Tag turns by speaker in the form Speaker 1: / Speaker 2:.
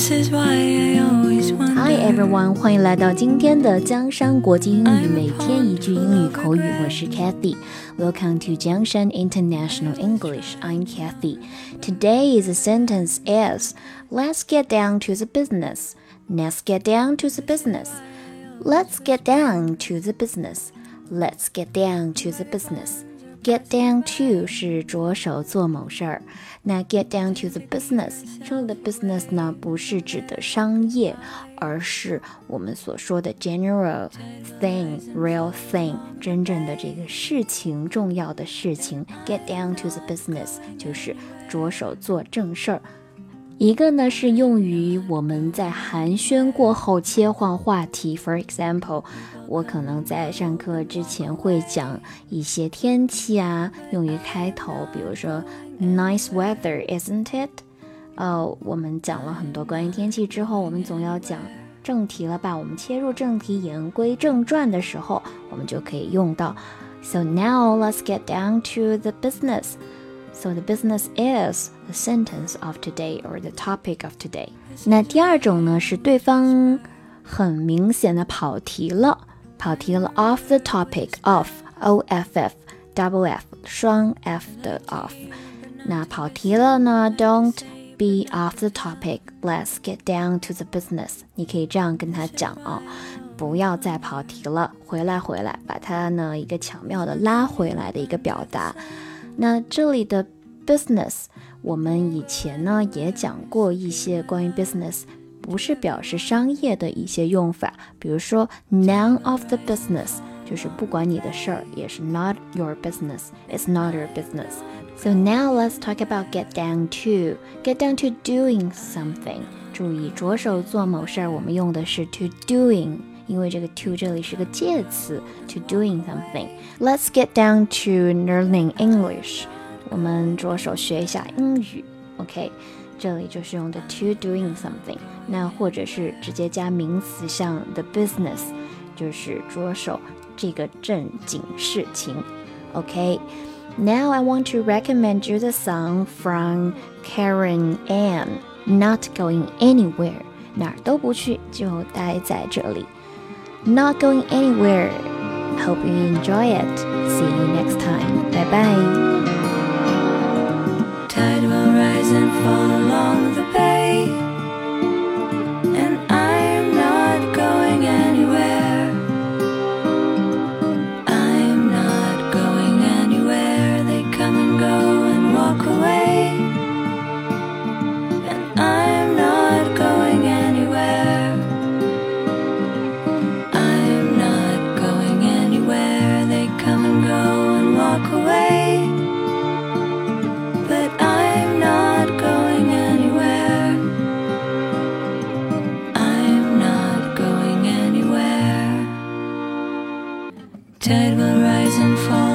Speaker 1: Hi everyone，欢迎来到今天的江山国际英语每天一句英语口语，我是 Cathy。Welcome to Jiangshan International English. I'm Cathy. Today is a sentence is Let's get down to the business. Let's get down to the business. Let's get down to the business. Let's get down to the business. Get down to 是着手做某事儿，那 get down to the business，这里的 business 呢不是指的商业，而是我们所说的 general thing, real thing，真正的这个事情，重要的事情。Get down to the business 就是着手做正事儿。一个呢是用于我们在寒暄过后切换话题，For example，我可能在上课之前会讲一些天气啊，用于开头，比如说 Nice weather, isn't it？哦，我们讲了很多关于天气之后，我们总要讲正题了吧？我们切入正题，言归正传的时候，我们就可以用到。So now let's get down to the business. So the business is the sentence of today or the topic of today。那第二种呢是对方很明显的跑题了，跑题了，off the topic off o f f double f 双 f 的 off。那跑题了呢，don't be off the topic。Let's get down to the business。你可以这样跟他讲啊，不要再跑题了，回来回来，把它呢一个巧妙的拉回来的一个表达。 那这里的 business，我们以前呢也讲过一些关于 business 不是表示商业的一些用法，比如说 none of the business 就是不管你的事儿，也是 not your business，it's not your business。So now let's talk about get down to get down to doing something。注意着手做某事儿，我们用的是 to doing。 因为这个 to doing doing something。Let's get down to learning English，我们着手学一下英语。OK，这里就是用的 to doing something. something，那或者是直接加名词，像 the Now I want to recommend you the song from Keren Ann, Not Going Anywhere. 哪儿都不去，就待在这里。Not going anywhere. Hope you enjoy it. See you next time. Bye bye.
Speaker 2: Tide will rise and fall